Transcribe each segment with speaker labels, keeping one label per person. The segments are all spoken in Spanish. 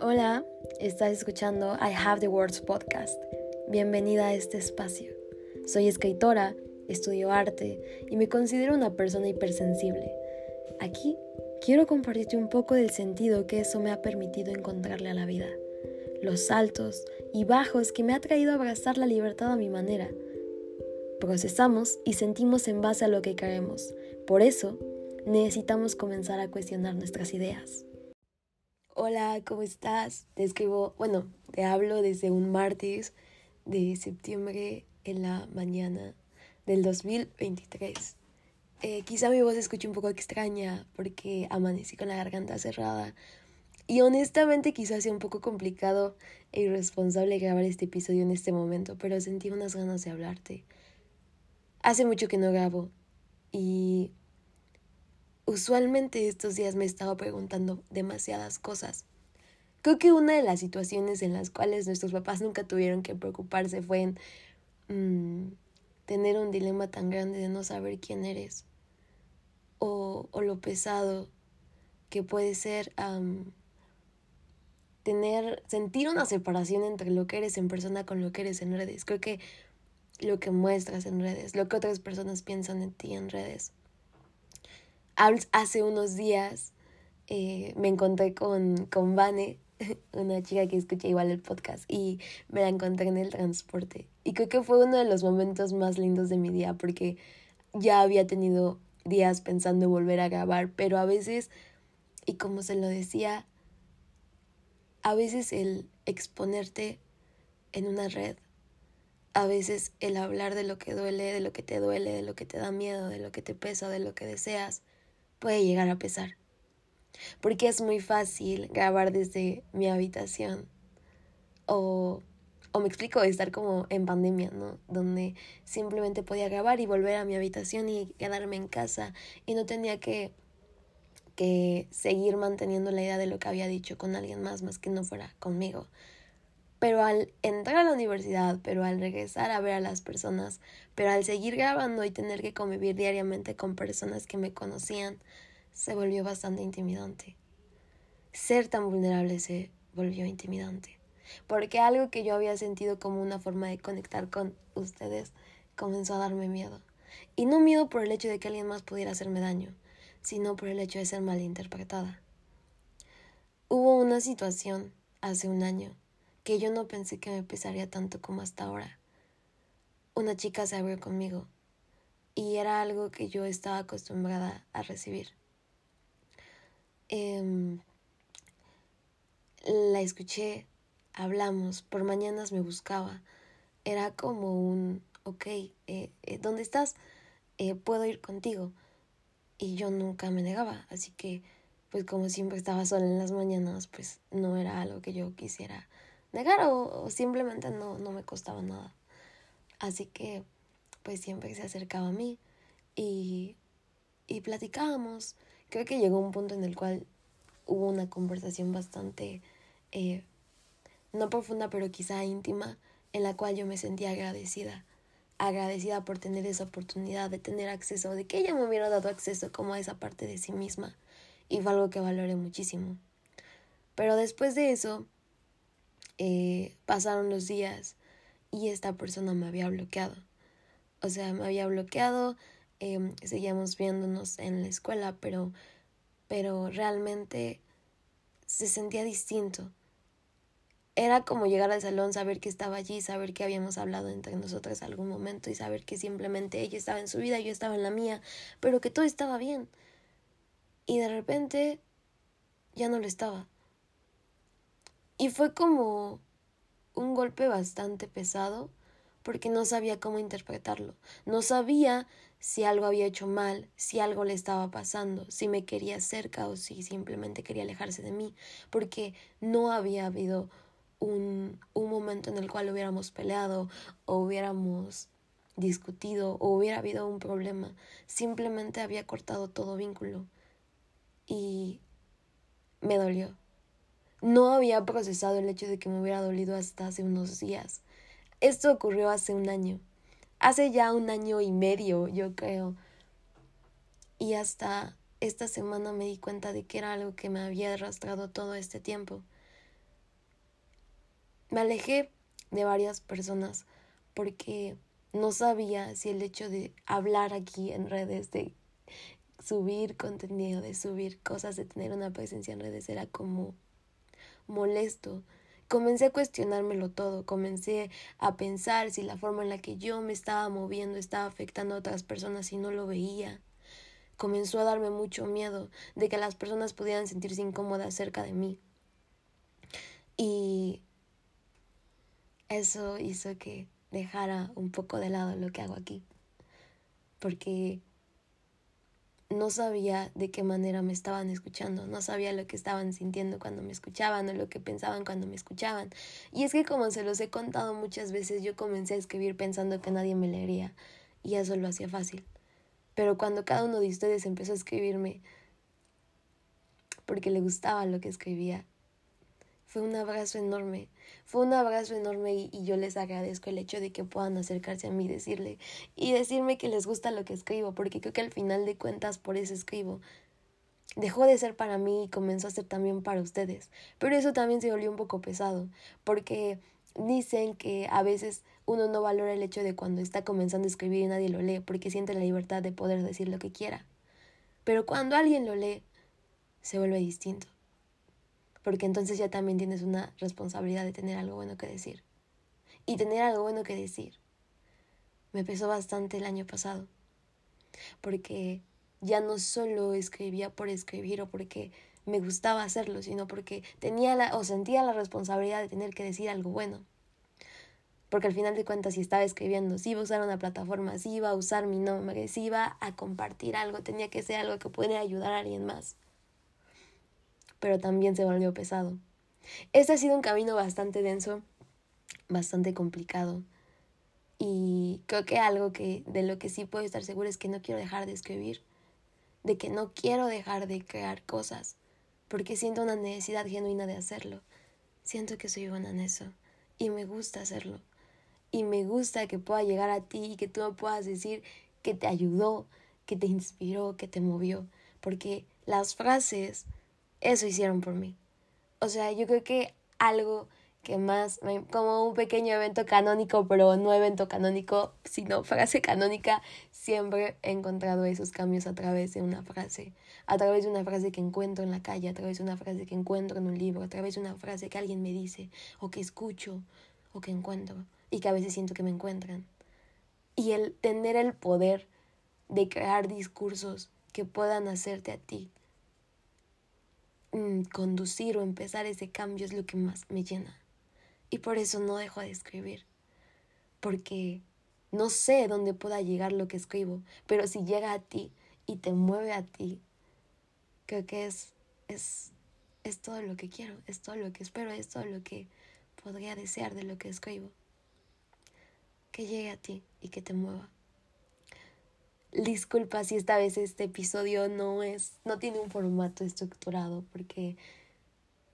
Speaker 1: Hola, estás escuchando I Have the Words podcast. Bienvenida a este espacio. Soy escritora, estudio arte y me considero una persona hipersensible. Aquí quiero compartirte un poco del sentido que eso me ha permitido encontrarle a la vida, los altos y bajos que me ha traído a abrazar la libertad a mi manera. Procesamos y sentimos en base a lo que creemos. Por eso, necesitamos comenzar a cuestionar nuestras ideas. Hola, ¿cómo estás? Te escribo, bueno, te hablo desde un martes de septiembre en la mañana del 2023. Eh, quizá mi voz escuche un poco extraña porque amanecí con la garganta cerrada y honestamente quizás sea un poco complicado e irresponsable grabar este episodio en este momento, pero sentí unas ganas de hablarte. Hace mucho que no grabo y usualmente estos días me he estado preguntando demasiadas cosas. Creo que una de las situaciones en las cuales nuestros papás nunca tuvieron que preocuparse fue en mm, tener un dilema tan grande de no saber quién eres o, lo pesado que puede ser tener, sentir una separación entre lo que eres en persona con lo que eres en redes. Creo que lo que muestras en redes, lo que otras personas piensan en ti en redes. Hace unos días eh, me encontré con, con Vane, una chica que escucha igual el podcast, y me la encontré en el transporte. Y creo que fue uno de los momentos más lindos de mi día porque ya había tenido días pensando en volver a grabar, pero a veces, y como se lo decía, a veces el exponerte en una red a veces el hablar de lo que duele, de lo que te duele, de lo que te da miedo, de lo que te pesa, de lo que deseas, puede llegar a pesar. Porque es muy fácil grabar desde mi habitación. O, o me explico, estar como en pandemia, ¿no? Donde simplemente podía grabar y volver a mi habitación y quedarme en casa y no tenía que que seguir manteniendo la idea de lo que había dicho con alguien más más que no fuera conmigo. Pero al entrar a la universidad, pero al regresar a ver a las personas, pero al seguir grabando y tener que convivir diariamente con personas que me conocían, se volvió bastante intimidante. Ser tan vulnerable se volvió intimidante. Porque algo que yo había sentido como una forma de conectar con ustedes comenzó a darme miedo. Y no miedo por el hecho de que alguien más pudiera hacerme daño, sino por el hecho de ser malinterpretada. Hubo una situación hace un año que yo no pensé que me pesaría tanto como hasta ahora. Una chica se abrió conmigo y era algo que yo estaba acostumbrada a recibir. Em, la escuché, hablamos, por mañanas me buscaba. Era como un, ok, eh, eh, ¿dónde estás? Eh, puedo ir contigo. Y yo nunca me negaba, así que, pues como siempre estaba sola en las mañanas, pues no era algo que yo quisiera negar o, simplemente no, no me costaba nada. Así que pues siempre se acercaba a mí y, y platicábamos. Creo que llegó un punto en el cual hubo una conversación bastante, eh, no profunda, pero quizá íntima, en la cual yo me sentía agradecida. Agradecida por tener esa oportunidad de tener acceso, de que ella me hubiera dado acceso como a esa parte de sí misma. Y fue algo que valoré muchísimo. Pero después de eso, eh, pasaron los días y esta persona me había bloqueado. O sea, me había bloqueado, eh, seguíamos viéndonos en la escuela, pero, pero realmente se sentía distinto. Era como llegar al salón, saber que estaba allí, saber que habíamos hablado entre nosotras algún momento y saber que simplemente ella estaba en su vida, yo estaba en la mía, pero que todo estaba bien. Y de repente ya no lo estaba. Y fue como un golpe bastante pesado porque no sabía cómo interpretarlo. No sabía si algo había hecho mal, si algo le estaba pasando, si me quería cerca o si simplemente quería alejarse de mí, porque no había habido un, un momento en el cual hubiéramos peleado o hubiéramos discutido o hubiera habido un problema. Simplemente había cortado todo vínculo y me dolió. No había procesado el hecho de que me hubiera dolido hasta hace unos días. Esto ocurrió hace un año. Hace ya un año y medio, yo creo. Y hasta esta semana me di cuenta de que era algo que me había arrastrado todo este tiempo. me alejé de varias personas porque no sabía si el hecho de hablar aquí en redes, de subir contenido, de subir cosas, de tener una presencia en redes era como molesto. Comencé a cuestionármelo todo, comencé a pensar si la forma en la que yo me estaba moviendo estaba afectando a otras personas y no lo veía. Comenzó a darme mucho miedo de que las personas pudieran sentirse incómodas cerca de mí. Y eso hizo que dejara un poco de lado lo que hago aquí. Porque no sabía de qué manera me estaban escuchando, no sabía lo que estaban sintiendo cuando me escuchaban o lo que pensaban cuando me escuchaban. Y es que como se los he contado muchas veces, yo comencé a escribir pensando que nadie me leería y eso lo hacía fácil. Pero cuando cada uno de ustedes empezó a escribirme porque le gustaba lo que escribía, fue un abrazo enorme, fue un abrazo enorme y, yo les agradezco el hecho de que puedan acercarse a mí y decirle y decirme que les gusta lo que escribo, porque creo que al final de cuentas por eso escribo. Dejó de ser para mí y comenzó a ser también para ustedes, pero eso también se volvió un poco pesado, porque dicen que a veces uno no valora el hecho de cuando está comenzando a escribir y nadie lo lee, porque siente la libertad de poder decir lo que quiera. Pero cuando alguien lo lee, se vuelve distinto porque entonces ya también tienes una responsabilidad de tener algo bueno que decir. Y tener algo bueno que decir me pesó bastante el año pasado, porque ya no solo escribía por escribir o porque me gustaba hacerlo, sino porque tenía la, o sentía la responsabilidad de tener que decir algo bueno. Porque al final de cuentas, si estaba escribiendo, si iba a usar una plataforma, si iba a usar mi nombre, si iba a compartir algo, tenía que ser algo que pudiera ayudar a alguien más pero también se volvió pesado. Este ha sido un camino bastante denso, bastante complicado. Y creo que algo que de lo que sí puedo estar segura es que no quiero dejar de escribir, de que no quiero dejar de crear cosas, porque siento una necesidad genuina de hacerlo. Siento que soy buena en eso y me gusta hacerlo. Y me gusta que pueda llegar a ti y que tú me puedas decir que te ayudó, que te inspiró, que te movió, porque las frases eso hicieron por mí. O sea, yo creo que algo que más, como un pequeño evento canónico, pero no evento canónico, sino frase canónica, siempre he encontrado esos cambios a través de una frase, a través de una frase que encuentro en la calle, a través de una frase que encuentro en un libro, a través de una frase que alguien me dice, o que escucho, o que encuentro, y que a veces siento que me encuentran. Y el tener el poder de crear discursos que puedan hacerte a ti conducir o empezar ese cambio es lo que más me llena. Y por eso no dejo de escribir. Porque no sé dónde pueda llegar lo que escribo, pero si llega a ti y te mueve a ti, creo que es, es, es todo lo que quiero, es todo lo que espero, es todo lo que podría desear de lo que escribo. Que llegue a ti y que te mueva. Disculpa si esta vez este episodio no es, no tiene un formato estructurado, porque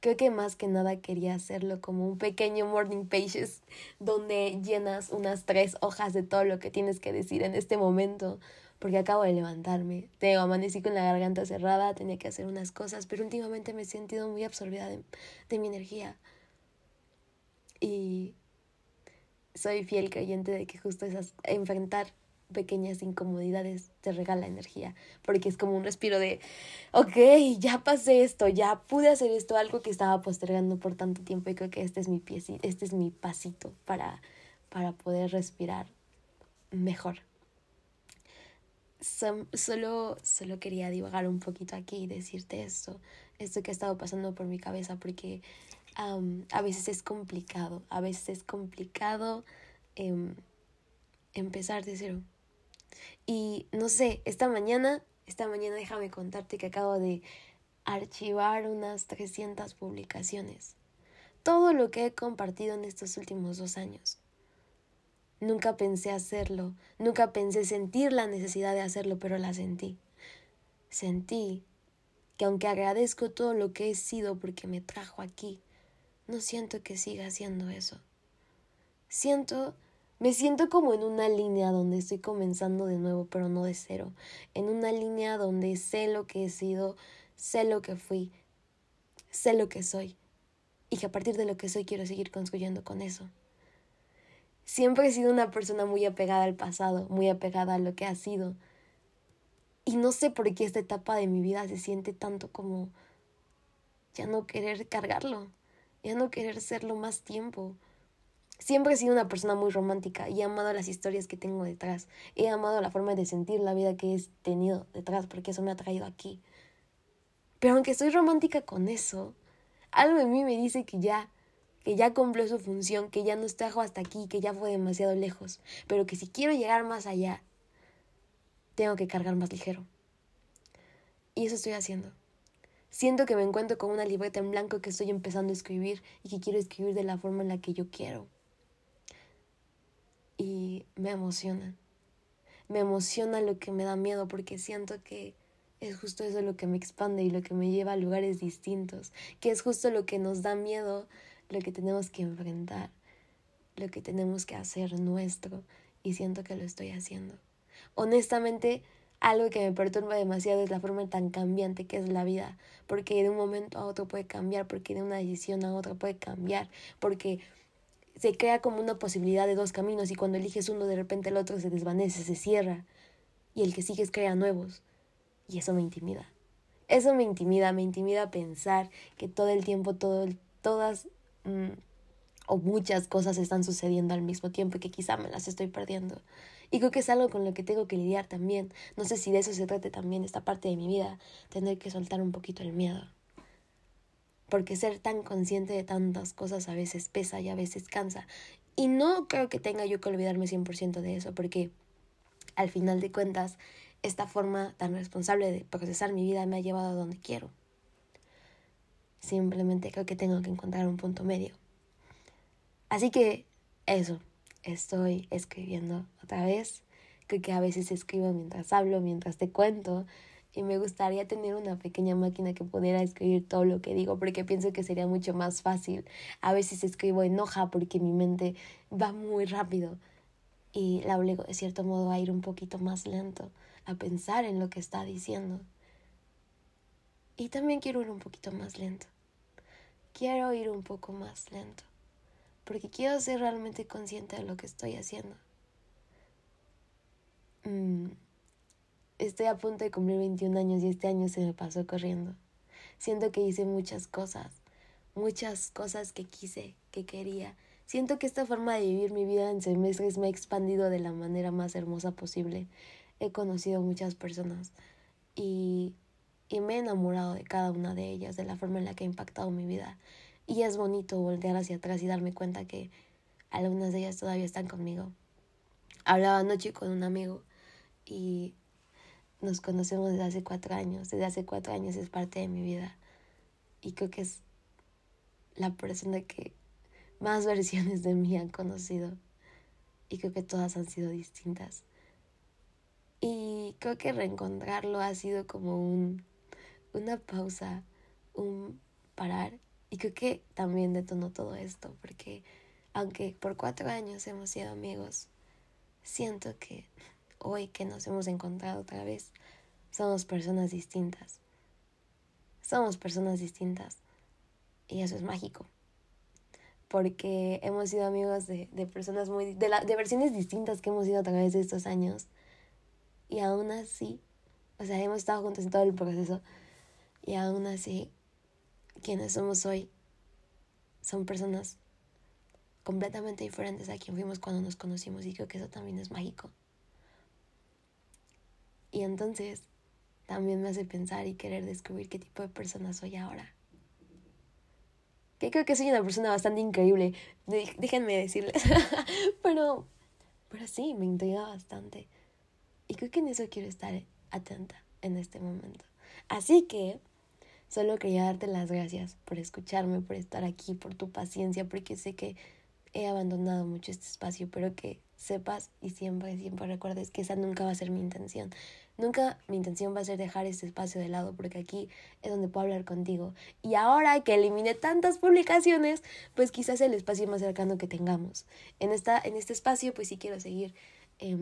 Speaker 1: creo que más que nada quería hacerlo como un pequeño morning pages donde llenas unas tres hojas de todo lo que tienes que decir en este momento, porque acabo de levantarme. Te amanecí con la garganta cerrada, tenía que hacer unas cosas, pero últimamente me he sentido muy absorbida de, de mi energía. Y soy fiel creyente de que justo esas enfrentar pequeñas incomodidades te regala energía, porque es como un respiro de, ok, ya pasé esto, ya pude hacer esto, algo que estaba postergando por tanto tiempo y creo que este es mi pie, este es mi pasito para, para poder respirar mejor. solo, solo quería divagar un poquito aquí y decirte esto, esto que ha estado pasando por mi cabeza, porque a veces es complicado, a veces es complicado em, empezar de cero y no sé, esta mañana, esta mañana déjame contarte que acabo de archivar unas 300 publicaciones. Todo lo que he compartido en estos últimos dos años. Nunca pensé hacerlo, nunca pensé sentir la necesidad de hacerlo, pero la sentí. Sentí que aunque agradezco todo lo que he sido porque me trajo aquí, no siento que siga haciendo eso. Siento me siento como en una línea donde estoy comenzando de nuevo, pero no de cero. En una línea donde sé lo que he sido, sé lo que fui, sé lo que soy. y que a partir de lo que soy quiero seguir construyendo con eso. Siempre he sido una persona muy apegada al pasado, muy apegada a lo que ha sido. Y no sé por qué esta etapa de mi vida se siente tanto como ya no querer cargarlo, ya no querer serlo más tiempo. Siempre he sido una persona muy romántica y he amado las historias que tengo detrás. He amado la forma de sentir la vida que he tenido detrás porque eso me ha traído aquí. Pero aunque soy romántica con eso, algo en mí me dice que ya, que ya cumplió su función, que ya no trajo hasta aquí, que ya fue demasiado lejos, pero que si quiero llegar más allá, tengo que cargar más ligero. Y eso estoy haciendo. Siento que me encuentro con una libreta en blanco que estoy empezando a escribir y que quiero escribir de la forma en la que yo quiero. Y me emociona. Me emociona lo que me da miedo porque siento que es justo eso lo que me expande y lo que me lleva a lugares distintos, que es justo lo que nos da miedo, lo que tenemos que enfrentar, lo que tenemos que hacer nuestro y siento que lo estoy haciendo. Honestamente, algo que me perturba demasiado es la forma tan cambiante que es la vida, porque de un momento a otro puede cambiar, porque de una decisión a otra puede cambiar, porque se crea como una posibilidad de dos caminos y cuando eliges uno de repente el otro se desvanece, se cierra y el que sigues crea nuevos. Y eso me intimida. Eso me intimida, me intimida pensar que todo el tiempo, todo todas mm, o muchas cosas están sucediendo al mismo tiempo y que quizá me las estoy perdiendo. Y creo que es algo con lo que tengo que lidiar también. No sé si de eso se trate también esta parte de mi vida, tener que soltar un poquito el miedo. Porque ser tan consciente de tantas cosas a veces pesa y a veces cansa. Y no creo que tenga yo que olvidarme 100% de eso, porque al final de cuentas esta forma tan responsable de procesar mi vida me ha llevado a donde quiero. Simplemente creo que tengo que encontrar un punto medio. Así que eso, estoy escribiendo otra vez. Creo que a veces escribo mientras hablo, mientras te cuento. Y me gustaría tener una pequeña máquina que pudiera escribir todo lo que digo, porque pienso que sería mucho más fácil. A veces escribo en hoja porque mi mente va muy rápido y la obligo de cierto modo a ir un poquito más lento a pensar en lo que está diciendo. Y también quiero ir un poquito más lento. Quiero ir un poco más lento. Porque quiero ser realmente consciente de lo que estoy haciendo. Mm, estoy a punto de cumplir 21 años y este año se me pasó corriendo. Siento que hice muchas cosas, muchas cosas que quise, que quería. Siento que esta forma de vivir mi vida en semestres me ha expandido de la manera más hermosa posible he conocido muchas personas y, y me he enamorado de cada una de ellas, de la forma en la que ha impactado mi vida. Y es bonito voltear hacia atrás y darme cuenta que algunas de ellas todavía están conmigo. Hablaba anoche con un amigo y nos conocemos desde hace cuatro años. Desde hace cuatro años es parte de mi vida. Y creo que es la persona que más versiones de mí han conocido. Y creo que todas han sido distintas. Y creo que reencontrarlo ha sido como un, una pausa, un parar. Y creo que también detonó todo esto, porque aunque por cuatro años hemos sido amigos, siento que hoy que nos hemos encontrado otra vez, somos personas distintas. Somos personas distintas. Y eso es mágico. Porque hemos sido amigos de, de personas muy... De, la, de versiones distintas que hemos sido a través de estos años. Y aún así, o sea, hemos estado juntos en todo el proceso. Y aún así, quienes somos hoy son personas completamente diferentes a quien fuimos cuando nos conocimos. Y creo que eso también es mágico. Y entonces también me hace pensar y querer descubrir qué tipo de persona soy ahora. Que creo que soy una persona bastante increíble, déjenme decirles. pero, pero sí, me intriga bastante. Y creo que en eso quiero estar atenta en este momento. Así que solo quería darte las gracias por escucharme, por estar aquí, por tu paciencia, porque sé que he abandonado mucho este espacio, pero que sepas y siempre, siempre recuerdes que esa nunca va a ser mi intención. Nunca mi intención va a ser dejar este espacio de lado, porque aquí es donde puedo hablar contigo. Y ahora que eliminé tantas publicaciones, pues quizás el espacio más cercano que tengamos. En, esta, en este espacio, pues sí quiero seguir. Eh,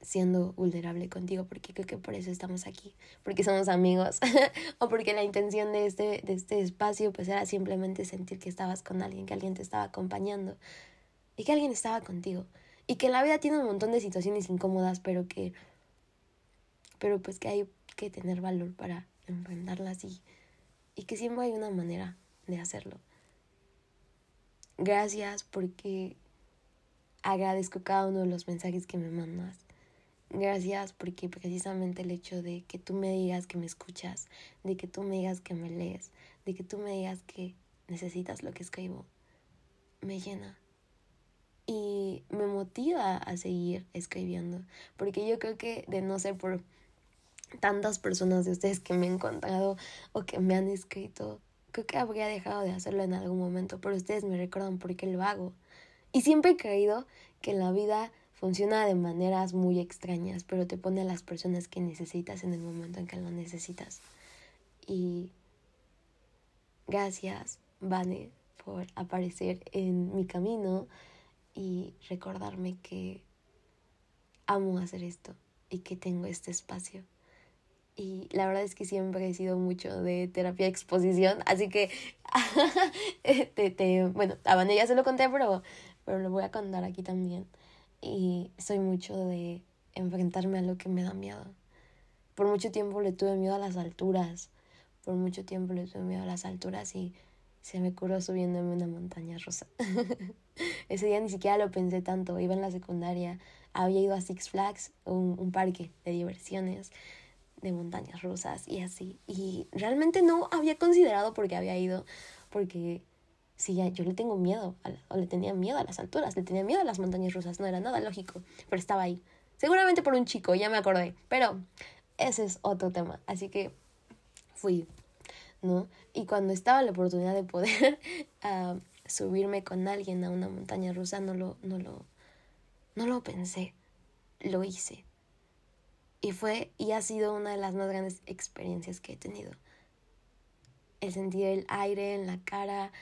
Speaker 1: siendo vulnerable contigo, porque creo que por eso estamos aquí, porque somos amigos, o porque la intención de este, de este espacio pues era simplemente sentir que estabas con alguien, que alguien te estaba acompañando y que alguien estaba contigo. Y que la vida tiene un montón de situaciones incómodas, pero que, pero pues que hay que tener valor para enfrentarlas y, y que siempre hay una manera de hacerlo. Gracias porque agradezco cada uno de los mensajes que me mandas. Gracias porque precisamente el hecho de que tú me digas que me escuchas, de que tú me digas que me lees, de que tú me digas que necesitas lo que escribo, me llena. Y me motiva a seguir escribiendo. Porque yo creo que de no ser por tantas personas de ustedes que me han encontrado o que me han escrito, creo que habría dejado de hacerlo en algún momento. Pero ustedes me recuerdan por qué lo hago. Y siempre he creído que la vida funciona de maneras muy extrañas, pero te pone a las personas que necesitas en el momento en que lo necesitas. Y gracias, Vane, por aparecer en mi camino y recordarme que amo hacer esto y que tengo este espacio. Y la verdad es que siempre he sido mucho de terapia exposición, así que te, te, bueno, a Vane ya se lo conté, pero, pero lo voy a contar aquí también y soy mucho de enfrentarme a lo que me da miedo. Por mucho tiempo le tuve miedo a las alturas, por mucho tiempo le tuve miedo a las alturas y se me curó subiéndome una montaña rusa. Ese día ni siquiera lo pensé tanto, iba en la secundaria, había ido a Six Flags, un, un parque de diversiones, de montañas rusas y así. Y realmente no había considerado por qué había ido, porque Sí, yo le tengo miedo, o le tenía miedo a las alturas, le tenía miedo a las montañas rusas, no era nada lógico, pero estaba ahí. Seguramente por un chico, ya me acordé, pero ese es otro tema, así que fui, ¿no? Y cuando estaba la oportunidad de poder uh, subirme con alguien a una montaña rusa, no lo, no lo, no lo pensé, lo hice. Y fue y ha sido una de las más grandes experiencias que he tenido. El sentir el aire en la cara,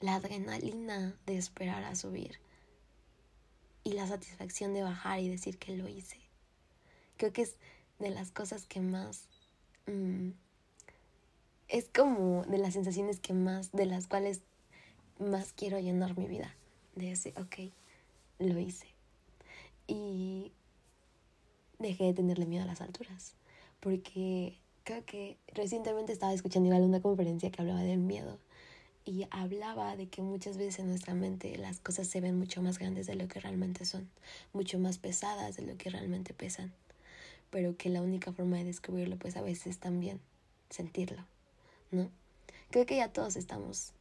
Speaker 1: la adrenalina de esperar a subir y la satisfacción de bajar y decir que lo hice. Creo que es de las cosas que más... Mm, es como de las sensaciones que más, de las cuales más quiero llenar mi vida. De ese, ok, lo hice. Y dejé de tenerle miedo a las alturas. Porque creo que recientemente estaba escuchando igual una conferencia que hablaba del miedo y hablaba de que muchas veces en nuestra mente las cosas se ven mucho más grandes de lo que realmente son, mucho más pesadas de lo que realmente pesan, pero que la única forma de descubrirlo pues a veces también sentirlo, ¿no? Creo que ya todos estamos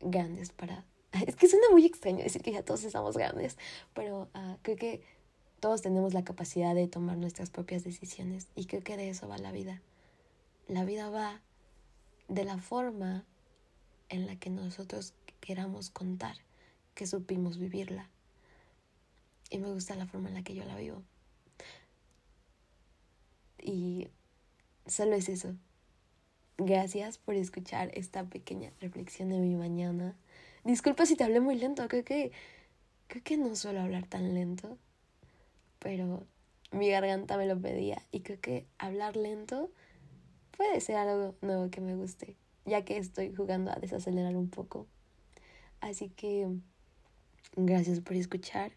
Speaker 1: grandes para... Es que suena muy extraño decir que ya todos estamos grandes, pero uh, creo que todos tenemos la capacidad de tomar nuestras propias decisiones y creo que de eso va la vida. La vida va de la forma en la que nosotros queramos contar que supimos vivirla. Y me gusta la forma en la que yo la vivo. Y solo es eso. Gracias por escuchar esta pequeña reflexión de mi mañana. Disculpa si te hablé muy lento, creo que creo que no suelo hablar tan lento, pero mi garganta me lo pedía y creo que hablar lento puede ser algo nuevo que me guste, ya que estoy jugando a desacelerar un poco. Así que gracias por escuchar,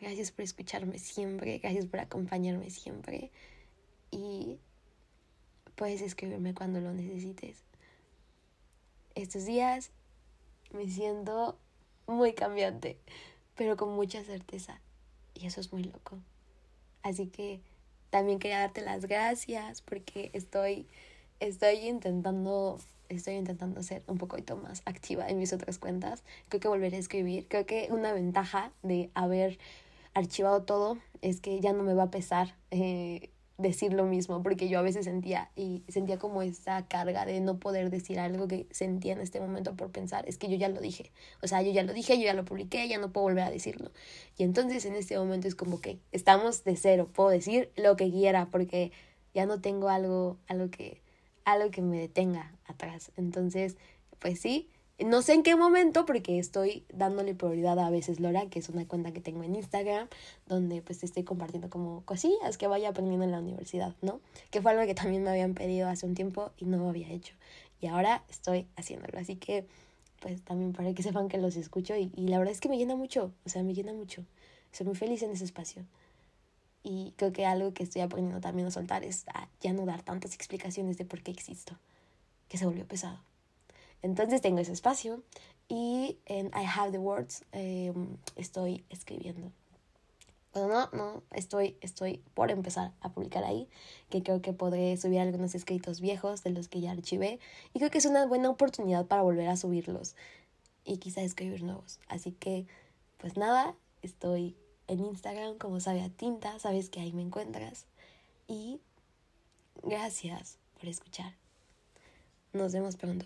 Speaker 1: gracias por escucharme siempre, gracias por acompañarme siempre y puedes escribirme cuando lo necesites. Estos días me siento muy cambiante, pero con mucha certeza y eso es muy loco. Así que también quería darte las gracias porque estoy estoy intentando estoy intentando ser un poquito más activa en mis otras cuentas. Creo que volveré a escribir. Creo que una ventaja de haber archivado todo es que ya no me va a pesar eh, decir lo mismo, porque yo a veces sentía y sentía como esa carga de no poder decir algo que sentía en este momento por pensar, es que yo ya lo dije, o sea, yo ya lo dije, yo ya lo publiqué, ya no puedo volver a decirlo. Y entonces en este momento es como que estamos de cero, puedo decir lo que quiera, porque ya no tengo algo, algo que algo que me detenga atrás. Entonces, pues sí, No sé en qué momento, porque estoy dándole prioridad a veces Lora, que es una cuenta que tengo en Instagram, donde pues estoy compartiendo como cosillas que vaya aprendiendo en la universidad, ¿no? Que fue algo que también me habían pedido hace un tiempo y no lo había hecho. Y ahora estoy haciéndolo. Así que, pues también para que sepan que los escucho y, y la verdad es que me llena mucho, o sea, me llena mucho. Soy muy feliz en ese espacio. Y creo que algo que estoy aprendiendo también a soltar es a ya no dar tantas explicaciones de por qué existo, que se volvió pesado. Entonces tengo ese espacio y en I Have the Words em, estoy escribiendo. Bueno, no, no, estoy, estoy por empezar a publicar ahí, que creo que podré subir algunos escritos viejos de los que ya archivé y creo que es una buena oportunidad para volver a subirlos y quizá escribir nuevos. Así que, pues nada, estoy en Instagram como sabe a tinta, sabes que ahí me encuentras. Y gracias por escuchar. Nos vemos pronto.